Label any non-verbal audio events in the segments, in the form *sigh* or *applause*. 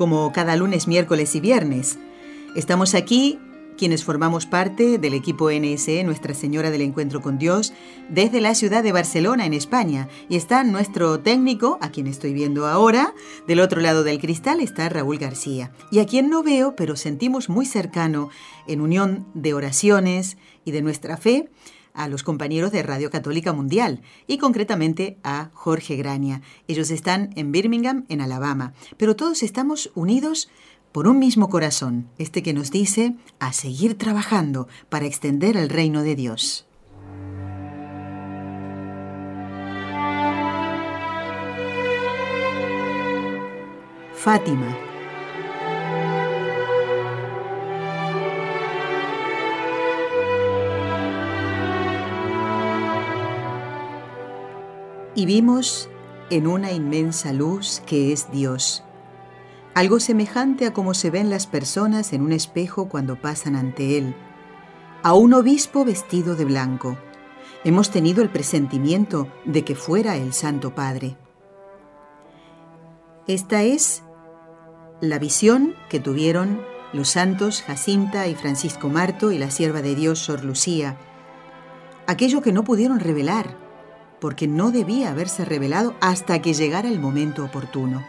como cada lunes, miércoles y viernes. Estamos aquí quienes formamos parte del equipo NSE Nuestra Señora del Encuentro con Dios desde la ciudad de Barcelona, en España. Y está nuestro técnico, a quien estoy viendo ahora, del otro lado del cristal está Raúl García. Y a quien no veo, pero sentimos muy cercano, en unión de oraciones y de nuestra fe, a los compañeros de Radio Católica Mundial y concretamente a Jorge Graña. Ellos están en Birmingham, en Alabama, pero todos estamos unidos por un mismo corazón, este que nos dice a seguir trabajando para extender el reino de Dios. Fátima. Y vimos en una inmensa luz que es Dios algo semejante a como se ven las personas en un espejo cuando pasan ante él, a un obispo vestido de blanco. Hemos tenido el presentimiento de que fuera el Santo Padre. Esta es la visión que tuvieron los santos Jacinta y Francisco Marto y la sierva de Dios Sor Lucía, aquello que no pudieron revelar, porque no debía haberse revelado hasta que llegara el momento oportuno.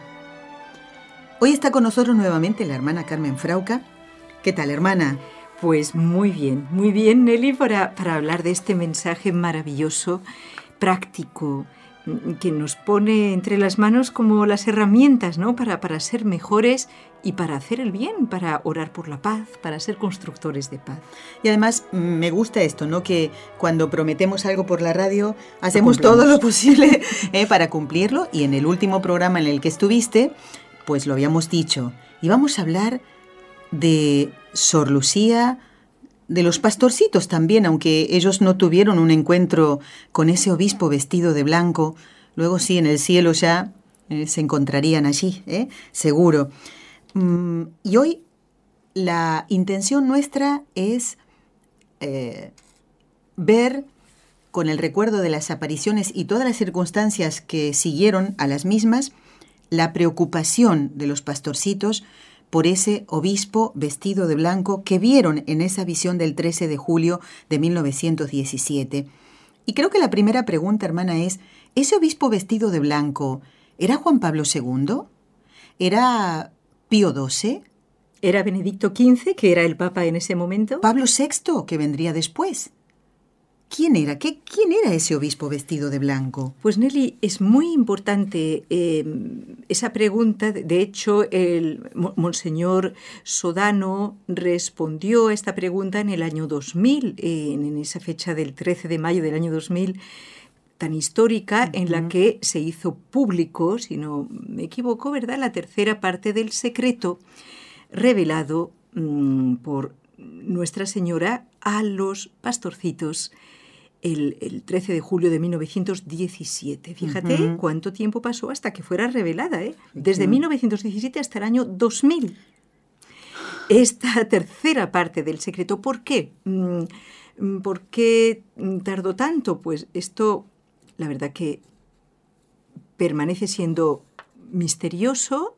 Hoy está con nosotros nuevamente la hermana Carmen Frauca. ¿Qué tal, hermana? Pues muy bien, muy bien, Nelly, para, para hablar de este mensaje maravilloso, práctico, que nos pone entre las manos como las herramientas, ¿no? Para, para ser mejores y para hacer el bien, para orar por la paz, para ser constructores de paz. Y además mm, me gusta esto, ¿no? Que cuando prometemos algo por la radio, hacemos todo lo posible *laughs* ¿eh? para cumplirlo. Y en el último programa en el que estuviste, pues lo habíamos dicho, y vamos a hablar de Sor Lucía, de los pastorcitos también, aunque ellos no tuvieron un encuentro con ese obispo vestido de blanco, luego sí, en el cielo ya eh, se encontrarían allí, ¿eh? seguro. Mm, y hoy la intención nuestra es eh, ver con el recuerdo de las apariciones y todas las circunstancias que siguieron a las mismas, la preocupación de los pastorcitos por ese obispo vestido de blanco que vieron en esa visión del 13 de julio de 1917. Y creo que la primera pregunta, hermana, es, ¿ese obispo vestido de blanco era Juan Pablo II? ¿Era Pío XII? ¿Era Benedicto XV, que era el Papa en ese momento? ¿Pablo VI, que vendría después? ¿Quién era? ¿Qué, ¿Quién era ese obispo vestido de blanco? Pues Nelly, es muy importante em, esa pregunta. De hecho, el Monseñor Sodano respondió a esta pregunta en el año 2000, en esa fecha del 13 de mayo del año 2000 tan histórica en la que se hizo público, si no me equivoco, ¿verdad?, la tercera parte del secreto revelado mm, por Nuestra Señora a los pastorcitos el, 13 de julio de 1917. Fíjate cuánto tiempo pasó hasta que fuera revelada, ¿eh? desde 1917 hasta el año 2000. Esta tercera parte del secreto, ¿por qué? Mm, ¿Por qué tardó tanto? Pues esto, la verdad que permanece siendo misterioso,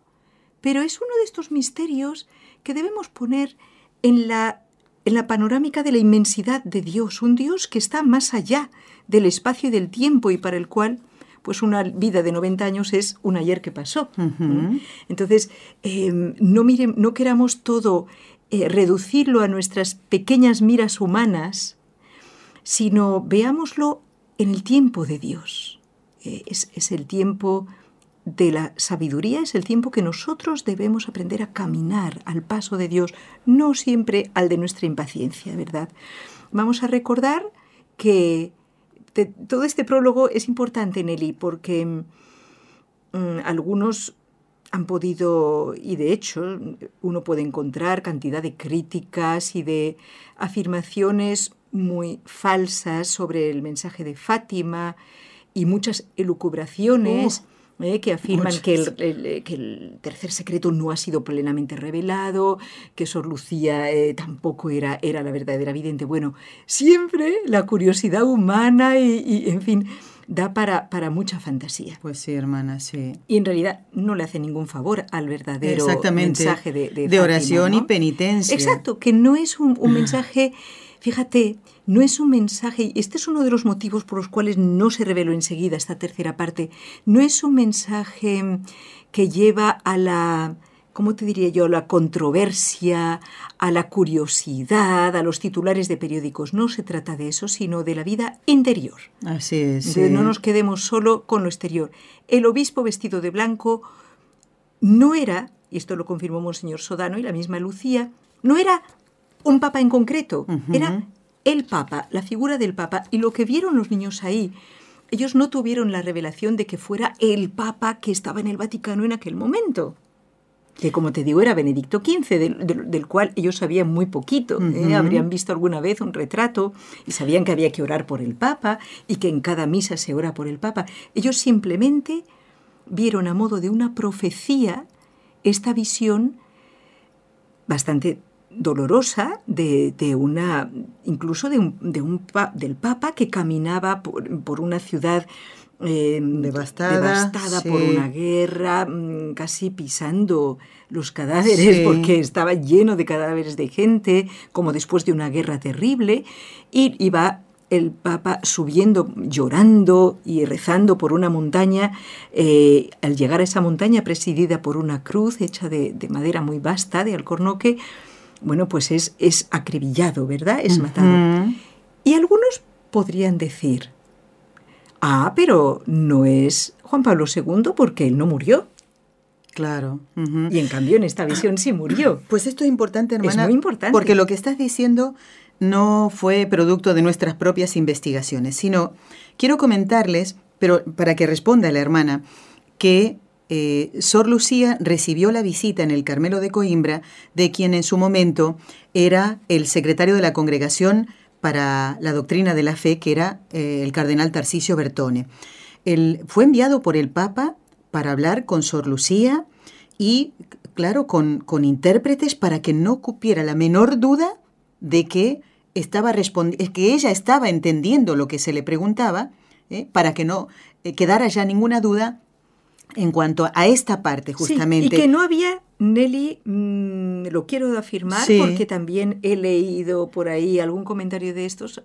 pero es uno de estos misterios que debemos poner en la en la panorámica de la inmensidad de Dios, un Dios que está más allá del espacio y del tiempo y para el cual pues una vida de 90 años es un ayer que pasó. Entonces, em, no, no queramos todo eh, reducirlo a nuestras pequeñas miras humanas, sino veámoslo en el tiempo de Dios. Eh, es, es el tiempo de la sabiduría es el tiempo que nosotros debemos aprender a caminar al paso de Dios, no siempre al de nuestra impaciencia, ¿verdad? Vamos a recordar que todo este prólogo es importante, Nelly, porque mm, algunos han podido, y de hecho uno puede encontrar cantidad de críticas y de afirmaciones muy falsas sobre el mensaje de Fátima y muchas elucubraciones. ¿Eh? que afirman que el, que el, tercer secreto no ha sido plenamente revelado, que Sor Lucía eh, tampoco era, era la verdadera vidente. Bueno, siempre la curiosidad humana y, en fin, da para, para, mucha fantasía. Pues sí, hermana, sí. Y en realidad no le hace ningún favor al verdadero mensaje de, de, oración y penitencia. Exacto, que no es un, un *clears throat* mensaje Fíjate, no es un mensaje, y este es uno de los motivos por los cuales no se reveló enseguida esta tercera parte, no es un mensaje que lleva a la, ¿cómo te diría yo?, a la controversia, a la curiosidad, a los titulares de periódicos. No se trata de eso, sino de la vida interior. Así es. no nos quedemos solo con lo exterior. El obispo vestido de blanco no era, y esto lo confirmó Monseñor Sodano y la misma Lucía, no era un papa en concreto, era el papa, la figura del papa. Y lo que vieron los niños ahí, ellos no tuvieron la revelación de que fuera el papa que estaba en el Vaticano en aquel momento que como te digo era Benedicto XV, del, cual ellos sabían muy poquito. ¿eh? Habrían visto alguna vez un retrato y sabían que había que orar por el Papa y que en cada misa se ora por el Papa. Ellos simplemente vieron a modo de una profecía esta visión bastante dolorosa de, una, incluso de un, de un, del Papa que caminaba por, una ciudad eh, devastada, por una guerra, mm, casi pisando los cadáveres porque estaba lleno de cadáveres de gente, como después de una guerra terrible, y iba el Papa subiendo, llorando y rezando por una montaña. Eh, al llegar a esa montaña presidida por una cruz hecha de, de madera muy vasta, de alcornoque, bueno, pues es, es acribillado, ¿verdad? Es matado. Y algunos podrían decir, ah, pero no es Juan Pablo II porque él no murió. Claro. Y en cambio en esta visión sí murió. Pues esto es importante, hermana. Es muy importante. Porque lo que estás diciendo no fue producto de nuestras propias investigaciones, sino quiero comentarles, pero para que responda la hermana, que eh, Sor Lucía recibió la visita en el Carmelo de Coimbra de quien en su momento era el secretario de la Congregación para la Doctrina de la Fe, que era eh, el cardenal Tarcisio Bertone. Él fue enviado por el Papa para hablar con Sor Lucía y, claro, con, intérpretes para que no cupiera la menor duda de que, estaba que ella estaba entendiendo lo que se le preguntaba, ¿eh? para que no quedara ya ninguna duda en cuanto a esta parte justamente. y que no había, Nelly, mm, lo quiero afirmar porque también he leído por ahí algún comentario de estos,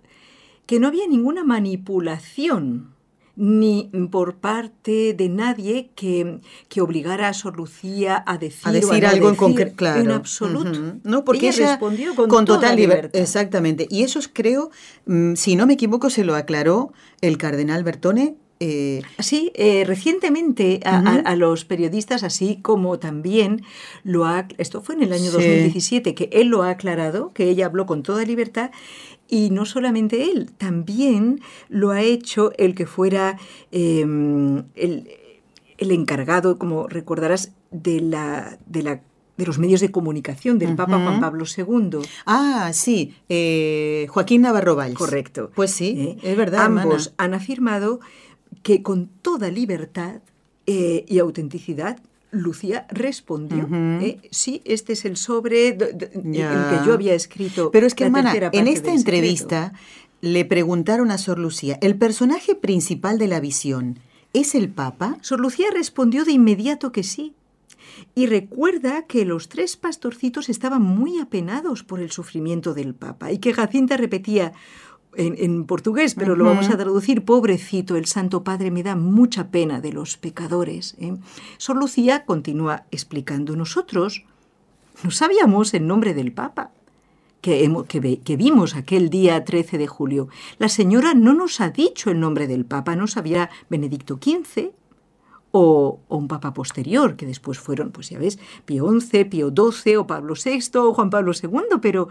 que no había ninguna manipulación ni por parte de nadie que, que obligara a Sor Lucía a decir, a decir algo en concreto. Claro. En absoluto. No, porque ella, respondió con, total libertad. Exactamente. Y eso creo, mm, si no me equivoco, se lo aclaró el cardenal Bertone eh, sí, eh, recientemente a, los periodistas, así como también lo ha, esto fue en el año 2017, que él lo ha aclarado, que ella habló con toda libertad, y no solamente él, también lo ha hecho el que fuera em, el, encargado, como recordarás, de la, de la de los medios de comunicación del Papa Juan Pablo II. Ah, sí, eh, Joaquín Navarro Valls. Correcto. Pues sí, es verdad. Ambos han afirmado que con toda libertad eh, y autenticidad Lucía respondió, eh, sí, este es el sobre el que yo había escrito. Pero es que, hermana, en esta entrevista le preguntaron a Sor Lucía, ¿el personaje principal de la visión es el Papa? Sor Lucía respondió de inmediato que sí. Y recuerda que los tres pastorcitos estaban muy apenados por el sufrimiento del Papa y que Jacinta repetía, en, portugués, pero lo vamos a traducir. Pobrecito, el Santo Padre me da mucha pena de los pecadores. ¿eh? Sor Lucía continúa explicando. Nosotros no sabíamos el nombre del Papa. Que, que, vimos aquel día 13 de julio. La señora no nos ha dicho el nombre del Papa, no sabía Benedicto XV o, o, un Papa posterior, que después fueron, pues ya ves, Pío XI, Pío XII o Pablo VI o Juan Pablo II, pero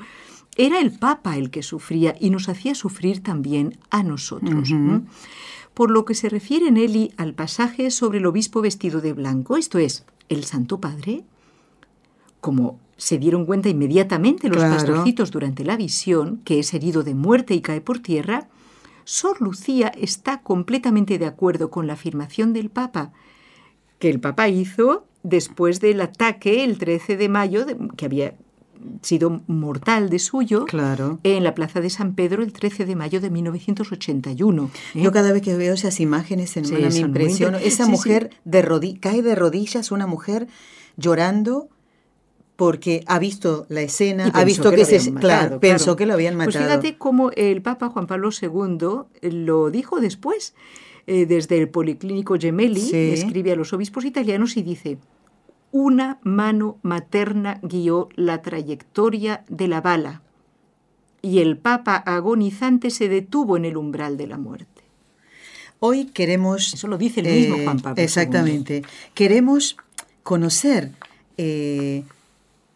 era el Papa el que sufría y nos hacía sufrir también a nosotros. Por lo que se refiere Nelly al pasaje sobre el obispo vestido de blanco, esto es, el Santo Padre, como se dieron cuenta inmediatamente los Claro. pastorcitos durante la visión, que es herido de muerte y cae por tierra, Sor Lucía está completamente de acuerdo con la afirmación del Papa, que el Papa hizo después del ataque el 13 de mayo, de- que había sido mortal de suyo, Claro. en la Plaza de San Pedro el 13 de mayo de 1981. ¿eh? Yo cada vez que veo esas imágenes, Sí, hermana, me impresiono. Esa sí, mujer de rodi- cae de rodillas, una mujer llorando porque ha visto la escena, ha visto que que, se, habían claro, matado, pensó claro. que lo habían matado. Pues fíjate cómo el Papa Juan Pablo II lo dijo después, eh, desde el Policlínico Gemelli, Sí. escribe a los obispos italianos y dice, una mano materna guió la trayectoria de la bala y el Papa agonizante se detuvo en el umbral de la muerte. Hoy queremos... Eso lo dice el mismo eh, Juan Pablo II. Exactamente. Queremos conocer eh,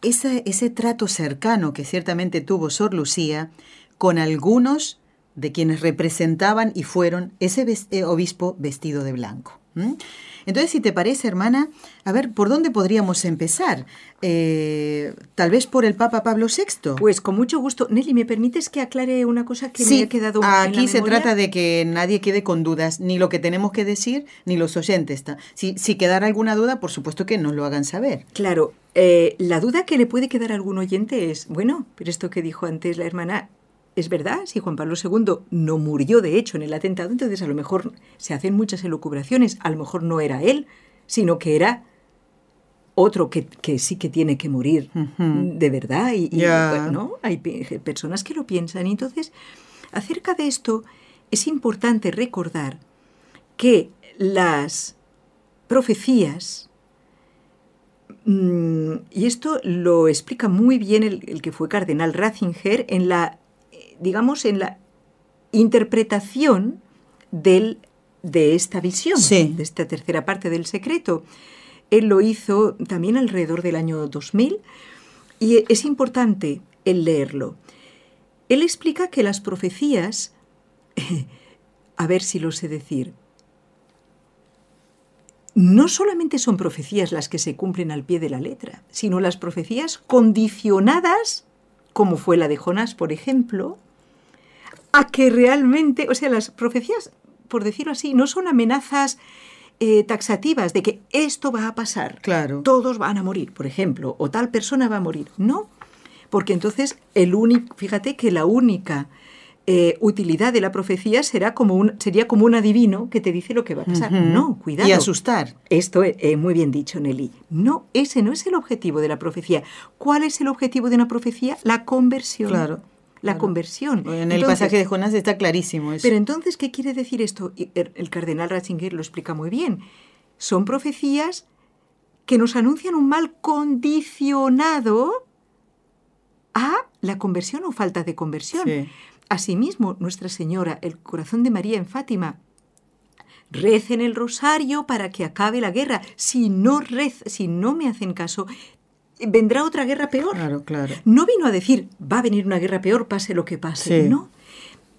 esa- ese trato cercano que ciertamente tuvo Sor Lucía con algunos de quienes representaban y fueron ese eh, obispo vestido de blanco. ¿M? Entonces, si te parece, hermana, a ver, ¿por dónde podríamos empezar? Eh, Tal vez por el Papa Pablo VI. Pues con mucho gusto. Nelly, ¿me permites que aclare una cosa que me ha quedado en la aquí se memoria? trata de que nadie quede con dudas, ni lo que tenemos que decir, ni los oyentes. Si, si quedara alguna duda, por supuesto que nos lo hagan saber. Claro, eh, la duda que le puede quedar a algún oyente es, bueno, pero esto que dijo antes la hermana, ¿es verdad? Si Juan Pablo II no murió de hecho en el atentado, entonces a lo mejor se hacen muchas elucubraciones, a lo mejor no era él, sino que era otro que, que sí que tiene que morir de verdad. Y. ¿no? Hay pe- personas que lo piensan. Y entonces, acerca de esto, es importante recordar que las profecías, mm, y esto lo explica muy bien el, el que fue cardenal Ratzinger en la, digamos, en la interpretación del, de esta visión, Sí. de esta tercera parte del secreto. Él lo hizo también alrededor del año 2000 y es importante el leerlo. Él explica que las profecías, *laughs* a ver si lo sé decir, no solamente son profecías las que se cumplen al pie de la letra, sino las profecías condicionadas, como fue la de Jonás, por ejemplo, a que realmente, o sea, las profecías, por decirlo así, no son amenazas eh, taxativas de que esto va a pasar, Claro. todos van a morir, por ejemplo, o tal persona va a morir. No, porque entonces el único, fíjate que la única eh, utilidad de la profecía será como un, sería como un adivino que te dice lo que va a pasar. No, cuidado. Y asustar. Esto es eh, muy bien dicho, Nelly. No, ese no es el objetivo de la profecía. ¿Cuál es el objetivo de una profecía? La conversión. Claro, La claro. conversión. En el pasaje de Jonás está clarísimo eso. Pero entonces, ¿qué quiere decir esto? Y el el cardenal Ratzinger lo explica muy bien. Son profecías que nos anuncian un mal condicionado a la conversión o falta de conversión. Sí. Asimismo, Nuestra Señora, el corazón de María en Fátima, recen el rosario para que acabe la guerra. Si no, rez, si no me hacen caso, vendrá otra guerra peor. Claro, claro. No vino a decir, va a venir una guerra peor, pase lo que pase. Sí. No.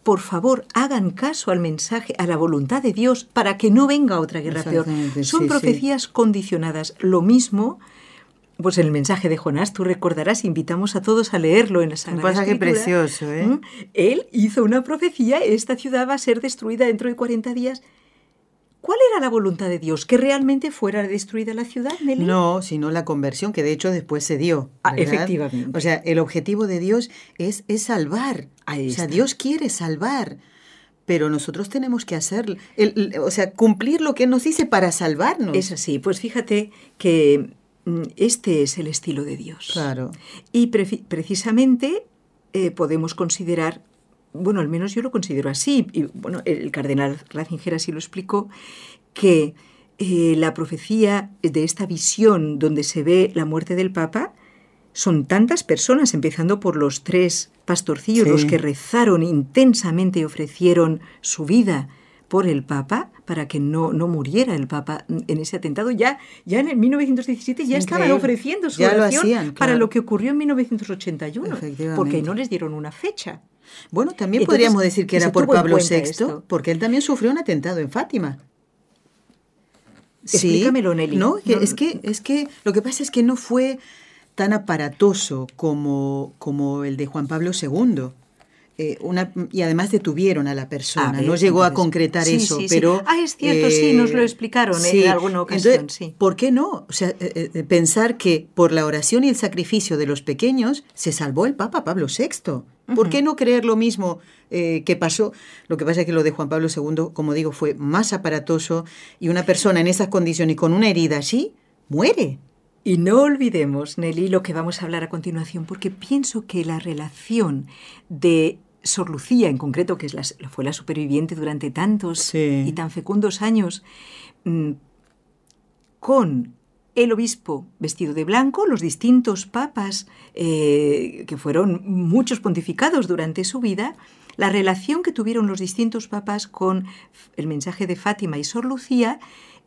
Por favor, hagan caso al mensaje, a la voluntad de Dios, para que no venga otra guerra peor. Son sí, sí. profecías condicionadas. Lo mismo, pues en el mensaje de Jonás, tú recordarás, invitamos a todos a leerlo en la Un Sagrada pasaje Escritura. precioso, ¿eh? Él hizo una profecía, esta ciudad va a ser destruida dentro de 40 días. ¿Cuál era la voluntad de Dios? ¿Que realmente fuera destruida la ciudad, Nelly? No, sino la conversión, que de hecho después se dio. Ah, efectivamente. O sea, el objetivo de Dios es, es salvar. Ahí o sea, está. Dios quiere salvar. Pero nosotros tenemos que hacer, el- el- o sea, cumplir lo que Él nos dice para salvarnos. Es así. Pues fíjate que mm, este es el estilo de Dios. Claro. Y precisamente eh, podemos considerar, bueno, al menos yo lo considero así, y bueno, el cardenal Ratzinger así lo explicó, que eh, la profecía de esta visión donde se ve la muerte del Papa son tantas personas, empezando por los tres pastorcillos, Sí. los que rezaron intensamente y ofrecieron su vida por el Papa para que no, no muriera el Papa en ese atentado. Ya, ya en el 1917 ya estaban ofreciendo su oración hacían, para lo que ocurrió en 1981, Efectivamente. porque no les dieron una fecha. Bueno, también Entonces, podríamos decir que era por Pablo VI, esto. porque él también sufrió un atentado en Fátima. Explícamelo, Nelly. No, es, que, es que lo que pasa es que no fue tan aparatoso como, como el de Juan Pablo II. Eh, una, y además detuvieron a la persona, no llegó a concretar eso, pero... Ah, es cierto, sí, nos lo eh, explicaron en alguna ocasión, sí. ¿Por qué no? O sea, eh, pensar que por la oración y el sacrificio de los pequeños se salvó el Papa Pablo VI. ¿Por qué no creer lo mismo que pasó? Lo que pasa es que lo de Juan Pablo II, como digo, fue más aparatoso y una persona en esas condiciones y con una herida así, muere. Y no olvidemos, Nelly, lo que vamos a hablar a continuación, porque pienso que la relación de Sor Lucía, en concreto, que es la, fue la superviviente durante tantos y tan fecundos años, mm, con el obispo vestido de blanco, los distintos papas, eh, que fueron muchos pontificados durante su vida, la relación que tuvieron los distintos papas con el mensaje de Fátima y Sor Lucía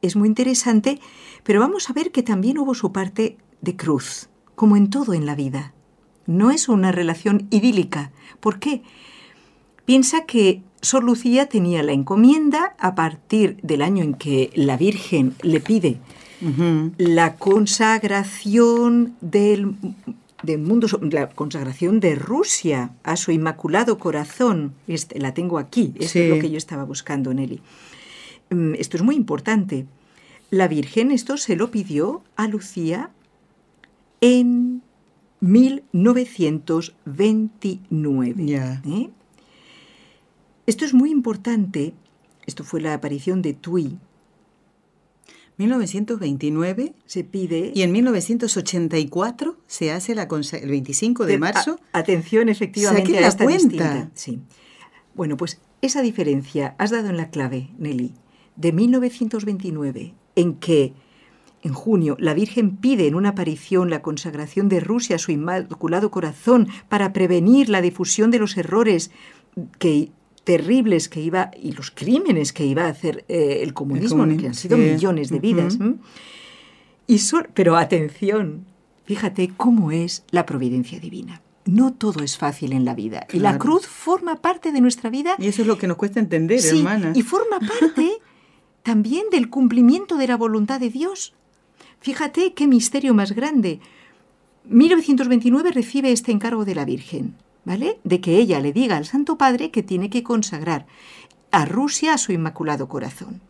es muy interesante, pero vamos a ver que también hubo su parte de cruz, como en todo en la vida. No es una relación idílica. ¿Por qué? Piensa que Sor Lucía tenía la encomienda a partir del año en que la Virgen le pide la consagración del, mundo, la consagración de Rusia a su inmaculado corazón. Este, la tengo aquí, esto es lo que yo estaba buscando, Nelly. Mm, esto es muy importante. La Virgen esto se lo pidió a Lucía en 1929. ¿eh? Esto es muy importante. Esto fue la aparición de Tui. 1929 se pide. Y en 1984 se hace la el 25 de, marzo. atención, efectivamente, a esta cuenta. Sí. Bueno, pues esa diferencia has dado en la clave, Nelly de 1929, en que en junio la Virgen pide en una aparición la consagración de Rusia a su Inmaculado Corazón para prevenir la difusión de los errores que, terribles que iba y los crímenes que iba a hacer eh, el comunismo, que han sido millones de vidas. y pero atención, fíjate cómo es la providencia divina. No todo es fácil en la vida. Y la cruz forma parte de nuestra vida. Y eso es lo que nos cuesta entender, hermana. Y forma parte también del cumplimiento de la voluntad de Dios. Fíjate qué misterio más grande. 1929 recibe este encargo de la Virgen, ¿vale? De que ella le diga al Santo Padre que tiene que consagrar a Rusia a su Inmaculado Corazón.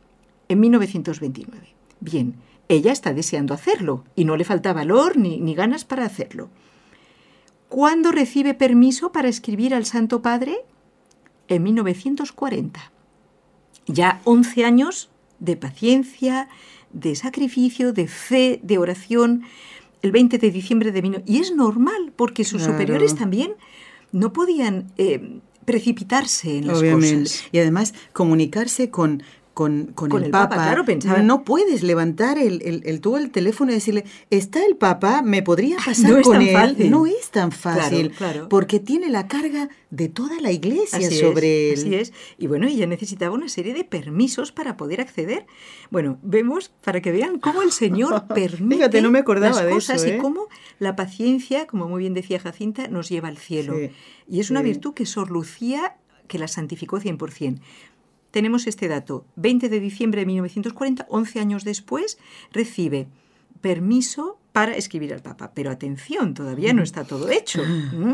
En 1929. Bien, ella está deseando hacerlo y no le falta valor ni, ni ganas para hacerlo. ¿Cuándo recibe permiso para escribir al Santo Padre? En 1940. Ya 11 años de paciencia, de sacrificio, de fe, de oración, el 20 de diciembre de vino. Y es normal, porque sus superiores también no podían eh, precipitarse en las cosas. Y además comunicarse con con, el, Papa. claro, pensaba. No puedes levantar el, el, el, el teléfono y decirle, está el Papa, me podría *laughs* pasar con él. No es tan fácil, porque tiene la carga de toda la iglesia sobre él. Así es. Y bueno, ella necesitaba una serie de permisos para poder acceder. Bueno, vemos, para que vean cómo el Señor *laughs* permite Fíjate, no me acordaba las cosas de eso, y ¿eh? cómo la paciencia, como muy bien decía Jacinta, nos lleva al cielo. y es una virtud que Sor Lucía que la santificó 100% tenemos este dato. 20 de diciembre de 1940, 11 años después, recibe permiso para escribir al Papa. Pero atención, todavía no está todo hecho.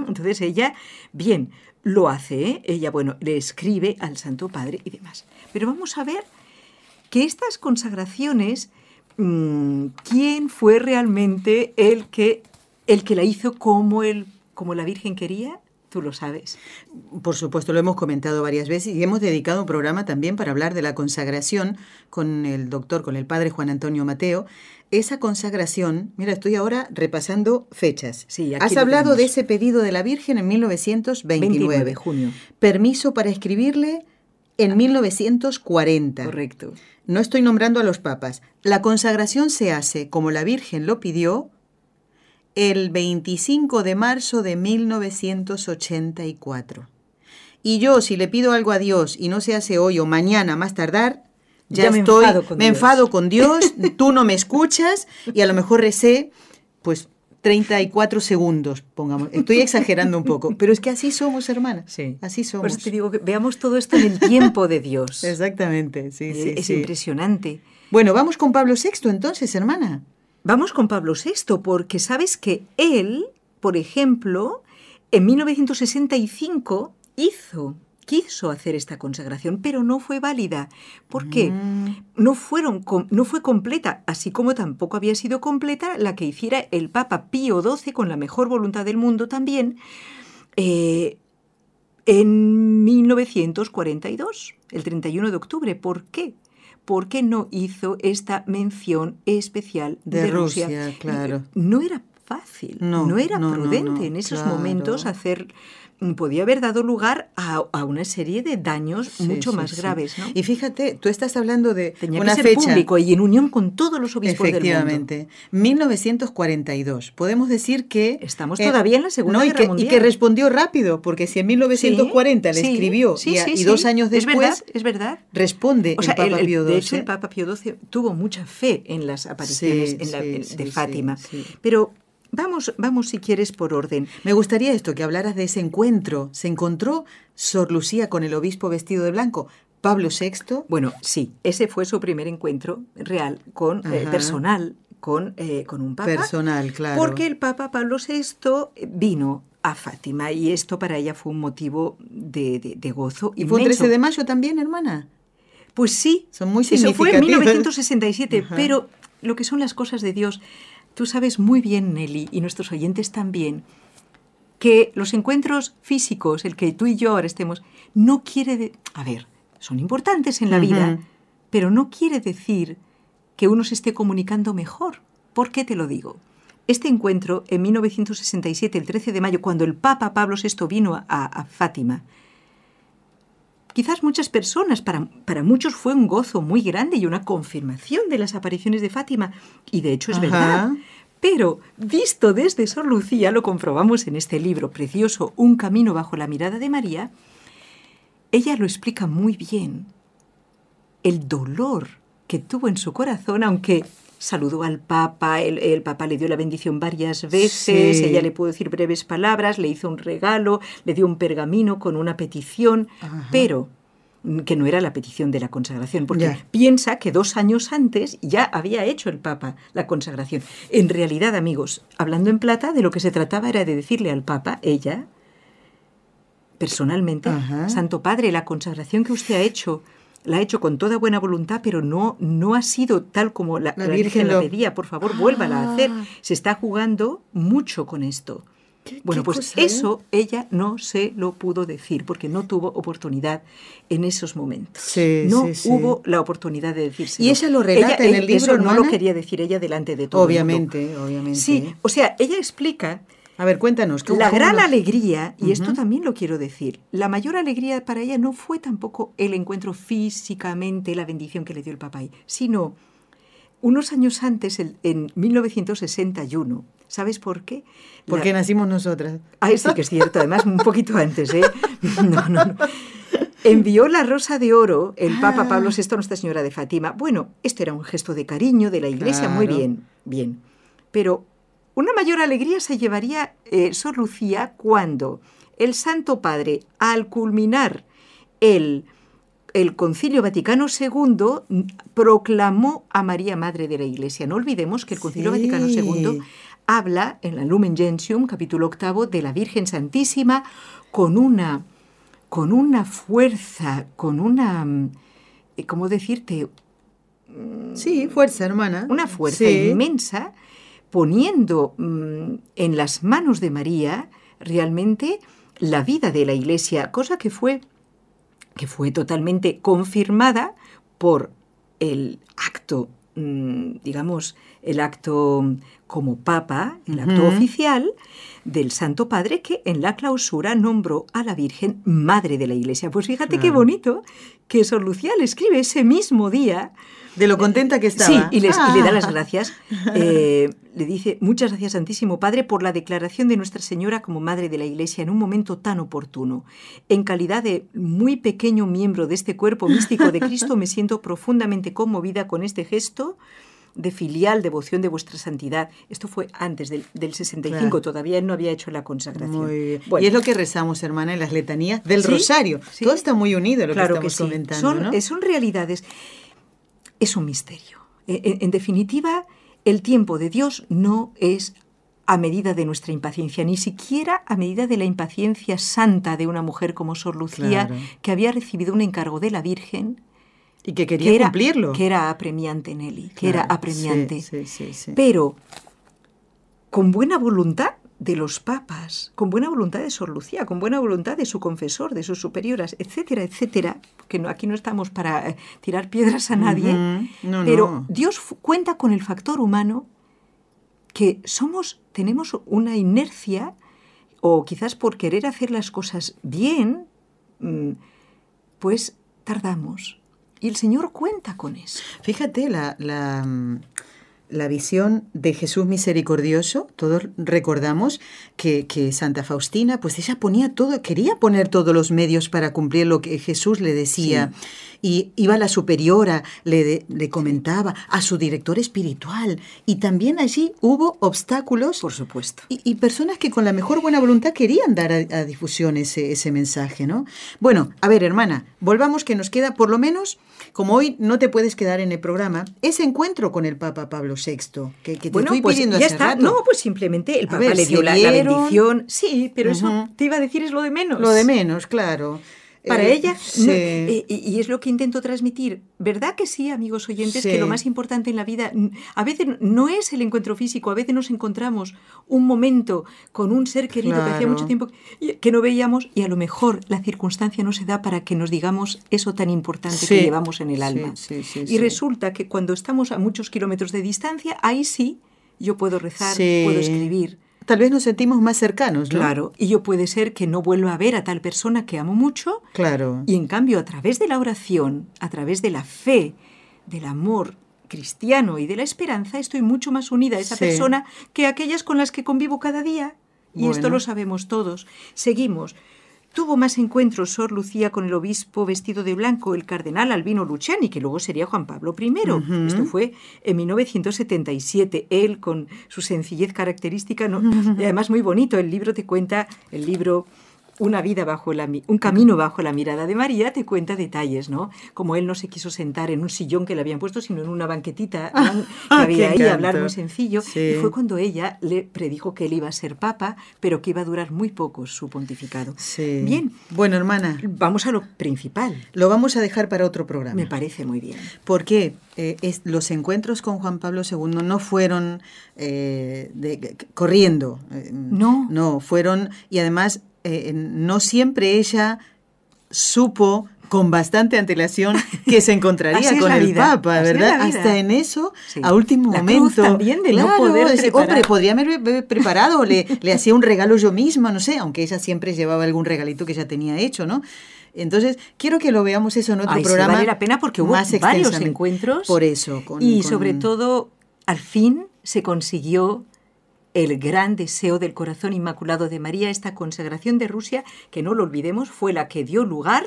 Entonces ella, bien, lo hace. ¿eh? Ella, bueno, le escribe al Santo Padre y demás. Pero vamos a ver que estas consagraciones, mm, ¿quién fue realmente el que, el que la hizo como, el, como la Virgen quería? Tú lo sabes. Por supuesto, lo hemos comentado varias veces y hemos dedicado un programa también para hablar de la consagración con el doctor, con el padre Juan Antonio Mateo. Esa consagración, mira, estoy ahora repasando fechas. Sí, Has hablado de ese pedido de la Virgen en 1929. de junio. Permiso para escribirle en 1940. Correcto. No estoy nombrando a los papas. La consagración se hace como la Virgen lo pidió el 25 de marzo de 1984. Y yo, si le pido algo a Dios y no se hace hoy o mañana más tardar, ya, me estoy, enfado con me Dios. enfado con Dios, *laughs* tú no me escuchas y a lo mejor recé, pues 34 segundos, pongamos. Estoy exagerando un poco, pero es que así somos, hermanas. Sí. Así somos. Por eso te digo que veamos todo esto en el tiempo de Dios. *laughs* Exactamente, sí, sí. Es impresionante. Bueno, vamos con Pablo VI entonces, hermana. Vamos con Pablo VI, porque sabes que él, por ejemplo, en 1965 hizo quiso hacer esta consagración, pero no fue válida. ¿Por qué? Mm. No, fueron, no fue completa, así como tampoco había sido completa la que hiciera el Papa Pío XII con la mejor voluntad del mundo también eh, en 1942, el 31 de octubre. ¿Por qué? Porque no hizo esta mención especial de, De Rusia, claro. No era fácil, No, no, era no, prudente no, en esos claro. momentos hacer podía haber dado lugar a, a una serie de daños Sí, mucho sí, más sí. graves. ¿no? Y fíjate, tú estás hablando de Tenía una que ser fecha. público y en unión con todos los obispos del mundo. Efectivamente. 1942. Podemos decir que... Estamos todavía en la Segunda no, y Guerra que, y Mundial. que respondió rápido, porque si en 1940 le escribió y, a- y dos años Es verdad, después es verdad. responde O sea, el Papa el- Pío de XII. hecho, el Papa Pío XII tuvo mucha fe en las apariciones en la- en- de Fátima. sí. Pero vamos, vamos si quieres por orden. Me gustaría esto, que hablaras de ese encuentro. Se encontró Sor Lucía con el obispo vestido de blanco. Pablo VI. Bueno, sí, ese fue su primer encuentro real, con eh, personal, con, eh, con un papa. Personal, claro. Porque el Papa Pablo VI vino a Fátima y esto para ella fue un motivo de, de- de gozo. ¿Y fue inmenso. 13 de mayo también, hermana? Pues sí. Son muy Eso fue en significativas. 1967, Ajá. pero lo que son las cosas de Dios, tú sabes muy bien, Nelly, y nuestros oyentes también, que los encuentros físicos, el que tú y yo ahora estemos, no quiere... de- A ver, son importantes en la vida, pero no quiere decir que uno se esté comunicando mejor. ¿Por qué te lo digo? Este encuentro, en 1967, el 13 de mayo, cuando el Papa Pablo VI vino a, a Fátima, quizás muchas personas, para, para muchos fue un gozo muy grande y una confirmación de las apariciones de Fátima, y de hecho es Ajá. verdad. Pero, visto desde Sor Lucía, lo comprobamos en este libro precioso, Un camino bajo la mirada de María, ella lo explica muy bien. El dolor que tuvo en su corazón, aunque saludó al Papa, el, el Papa le dio la bendición varias veces, Sí. ella le pudo decir breves palabras, le hizo un regalo, le dio un pergamino con una petición, Ajá. pero que no era la petición de la consagración, porque Ya. piensa que dos años antes ya había hecho el Papa la consagración. En realidad, amigos, hablando en plata, de lo que se trataba era de decirle al Papa, ella, personalmente, Ajá. Santo Padre, la consagración que usted ha hecho, la ha hecho con toda buena voluntad, pero no, no ha sido tal como la, La la Virgen Virgen la pedía. Por favor, vuélvala a hacer. Ah. Se está jugando mucho con esto. ¿Qué- Bueno, qué pues cosa, eh? eso ella no se lo pudo decir porque no tuvo oportunidad en esos momentos. Sí, no sí, sí. hubo la oportunidad de decirse. Y ella lo relata en el libro, Eso no lo quería decir ella delante de todo. el mundo. Obviamente, obviamente. Sí, o sea, ella explica A ver, cuéntanos. ¿cómo- la cómo gran nos- alegría, y esto también lo quiero decir, la mayor alegría para ella no fue tampoco el encuentro físicamente, la bendición que le dio el papá, ahí, sino unos años antes, en 1961. ¿Sabes por qué? Porque La- nacimos nosotras. Ay, sí que es cierto, además un poquito antes, ¿eh? *laughs* No, no, no. Envió la rosa de oro el Papa Ah. Pablo VI a Nuestra Señora de Fátima. Bueno, esto era un gesto de cariño de la Iglesia, muy bien, bien. Pero una mayor alegría se llevaría eh, Sor Lucía cuando el Santo Padre, al culminar el, el Concilio Vaticano II, proclamó a María Madre de la Iglesia. No olvidemos que el Concilio Sí. Vaticano II habla en la Lumen Gentium, capítulo octavo, de la Virgen Santísima con una, con una fuerza, con una, eh, ¿cómo decirte? Sí, fuerza, hermana. Una fuerza Sí. inmensa poniendo mm, en las manos de María realmente la vida de la Iglesia, cosa que fue, que fue totalmente confirmada por el acto, mm, digamos, el acto como papa, el acto oficial del Santo Padre que en la clausura nombró a la Virgen Madre de la Iglesia. Pues fíjate qué bonito que Sor Lucía le escribe ese mismo día De lo contenta que estaba. Sí, y, les- y le da Ah. las gracias. Eh, le dice, muchas gracias Santísimo Padre por la declaración de Nuestra Señora como Madre de la Iglesia en un momento tan oportuno. En calidad de muy pequeño miembro de este cuerpo místico de Cristo, me siento profundamente conmovida con este gesto de filial devoción de vuestra santidad. Esto fue antes del, del 65, Claro. todavía no había hecho la consagración. Muy bien. Bueno, Y es lo que rezamos, hermana, en las letanías del Sí, Rosario. sí. Todo está muy unido lo claro que que estamos sí. comentando, son, ¿no? eh, son realidades. Es un misterio. en definitiva, el tiempo de Dios no es a medida de nuestra impaciencia, ni siquiera a medida de la impaciencia santa de una mujer como Sor Lucía, que había recibido un encargo de la Virgen. Y que quería cumplirlo. Que era apremiante, Nelly, que era apremiante. Pero con buena voluntad de los papas, con buena voluntad de Sor Lucía, con buena voluntad de su confesor, de sus superioras, etcétera, etcétera, que no, aquí no estamos para eh, tirar piedras a nadie, pero Dios cuenta con el factor humano que somos, tenemos una inercia, o quizás por querer hacer las cosas bien, mm, pues tardamos. Y el Señor cuenta con eso. Fíjate, la, la, mm, la visión de Jesús misericordioso, todos recordamos que, Santa Faustina, pues ella ponía todo, quería poner todos los medios para cumplir lo que Jesús le decía. Y iba a la superiora, le, le comentaba, a su director espiritual. Y también allí hubo obstáculos. Por supuesto. Y, personas que con la mejor buena voluntad querían dar a, difusión ese, ese mensaje, ¿no? Bueno, a ver, hermana, volvamos que nos queda por lo menos, como hoy no te puedes quedar en el programa, ese encuentro con el Papa Pablo sexto, que, te bueno, pues pidiendo ya está. No, pues simplemente el Papa le dio la, bendición. Sí, pero eso te iba a decir es lo de menos. Lo de menos, claro. Para eh, ella, eh, y, es lo que intento transmitir, ¿verdad que sí, amigos oyentes, que lo más importante en la vida, a veces no es el encuentro físico, a veces nos encontramos un momento con un ser querido que hacía mucho tiempo que no veíamos y a lo mejor la circunstancia no se da para que nos digamos eso tan importante que llevamos en el alma. y resulta que cuando estamos a muchos kilómetros de distancia, ahí sí yo puedo rezar, puedo escribir Tal vez nos sentimos más cercanos, ¿no? Claro, y yo puede ser que no vuelva a ver a tal persona que amo mucho. Claro. Y en cambio, a través de la oración, a través de la fe, del amor cristiano y de la esperanza, estoy mucho más unida a esa persona que aquellas con las que convivo cada día. Y esto lo sabemos todos. Seguimos. Tuvo más encuentros Sor Lucía con el obispo vestido de blanco, el cardenal Albino Luciani, que luego sería Juan Pablo I. Esto fue en 1977. Él, con su sencillez característica, *laughs* y además muy bonito, el libro te cuenta, el libro una vida bajo la, un camino bajo la mirada de María te cuenta detalles, ¿no? Como él no se quiso sentar en un sillón que le habían puesto, sino en una banquetita *laughs* ah, que había ahí, hablar muy sencillo. Y fue cuando ella le predijo que él iba a ser papa, pero que iba a durar muy poco su pontificado. Bien. Bueno, hermana. Vamos a lo principal. Lo vamos a dejar para otro programa. Me parece muy bien. ¿Por qué? Eh, los encuentros con Juan Pablo II no fueron eh, de, corriendo. Eh, no. No, fueron, y además eh, no siempre ella supo con bastante antelación *laughs* que se encontraría con el Papa, ¿verdad? Hasta en eso, a último momento. también de no poder Hombre, podría haber preparado, le, le hacía un regalo yo misma, no sé, aunque ella siempre llevaba algún regalito que ya tenía hecho, ¿no? Entonces, quiero que lo veamos eso en otro programa. vale la pena porque hubo varios encuentros. Por eso. y sobre todo, al fin se consiguió el gran deseo del corazón inmaculado de María, esta consagración de Rusia, que no lo olvidemos, fue la que dio lugar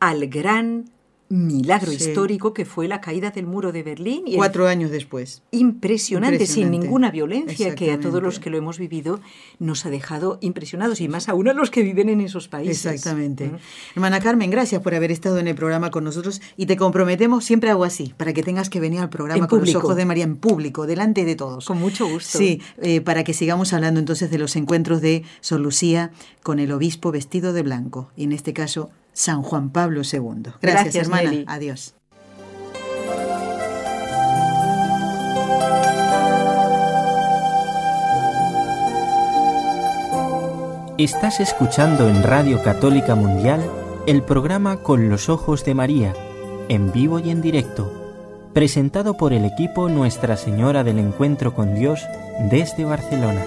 al gran milagro histórico que fue la caída del muro de Berlín. Y Cuatro años después. Impresionante, sin ninguna violencia, que a todos los que lo hemos vivido nos ha dejado impresionados, y más aún a los que viven en esos países. Exactamente. Hermana Carmen, gracias por haber estado en el programa con nosotros y te comprometemos, siempre hago así, para que tengas que venir al programa con los ojos de María en público, delante de todos. Con mucho gusto. Sí, eh, para que sigamos hablando entonces de los encuentros de Sor Lucía con el obispo vestido de blanco, y en este caso San Juan Pablo II. Gracias, hermana. Adiós. Estás escuchando en Radio Católica Mundial el programa Con los Ojos de María, en vivo y en directo, presentado por el equipo Nuestra Señora del Encuentro con Dios desde Barcelona.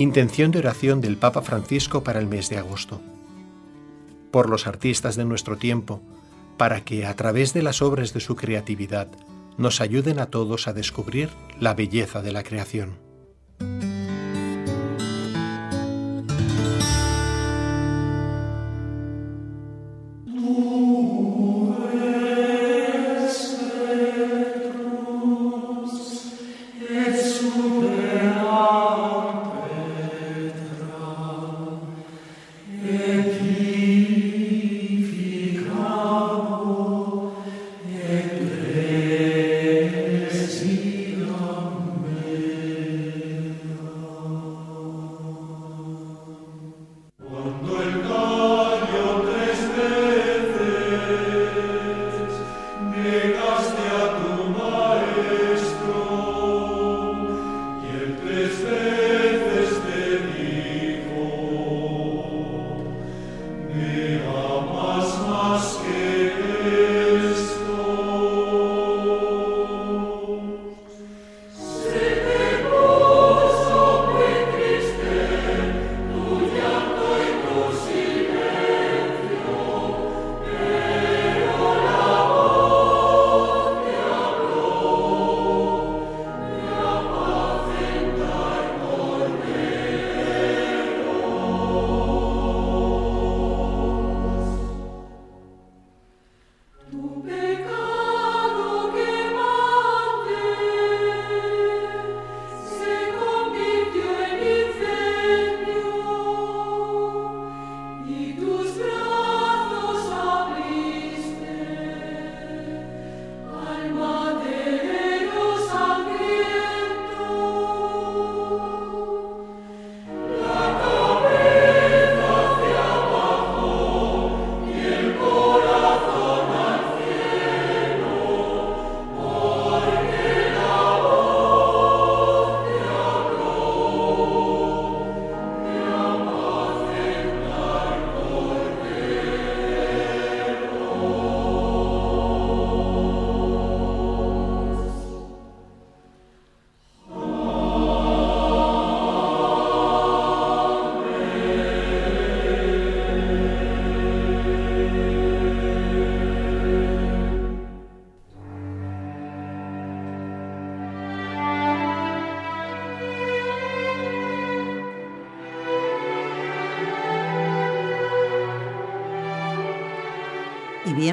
Intención de oración del Papa Francisco para el mes de agosto. Por los artistas de nuestro tiempo, para que a través de las obras de su creatividad nos ayuden a todos a descubrir la belleza de la creación.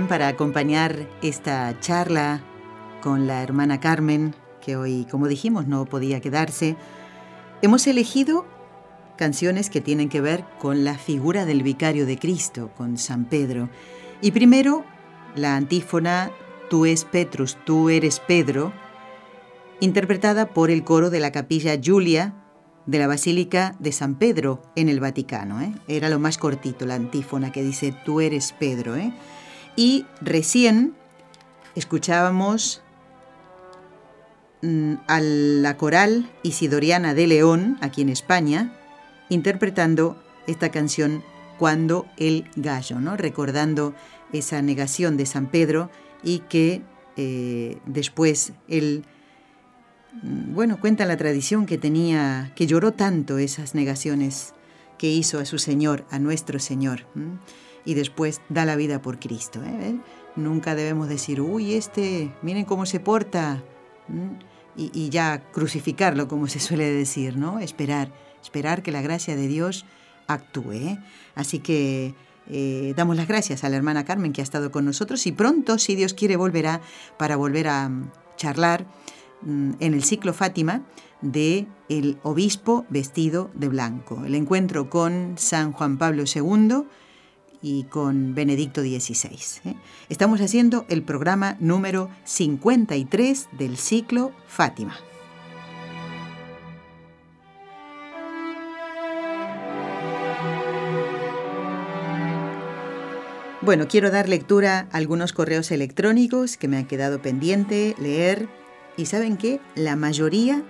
Para acompañar esta charla con la hermana Carmen, que hoy, como dijimos, no podía quedarse, hemos elegido canciones que tienen que ver con la figura del vicario de Cristo, con San Pedro. Y primero, la antífona Tú es Petrus, tú eres Pedro, interpretada por el coro de la capilla Julia de la Basílica de San Pedro en el Vaticano. ¿eh? Era lo más cortito, la antífona que dice Tú eres Pedro. ¿eh? Y recién escuchábamos mm, a la coral Isidoriana de León, aquí en España, interpretando esta canción Cuando el gallo, ¿no? recordando esa negación de San Pedro y que eh, después él, mm, bueno, cuenta la tradición que tenía, que lloró tanto esas negaciones que hizo a su Señor, a nuestro Señor y después da la vida por Cristo. ¿eh? Nunca debemos decir, uy, este, miren cómo se porta, y, ya crucificarlo, como se suele decir, ¿no? Esperar, esperar que la gracia de Dios actúe. ¿eh? Así que eh, damos las gracias a la hermana Carmen que ha estado con nosotros y pronto, si Dios quiere, volverá para volver a mm, charlar mm, en el ciclo Fátima de el obispo vestido de blanco. El encuentro con San Juan Pablo II y con Benedicto XVI. ¿eh? Estamos haciendo el programa número 53 del ciclo Fátima. Bueno, quiero dar lectura a algunos correos electrónicos que me han quedado pendiente leer y saben que la mayoría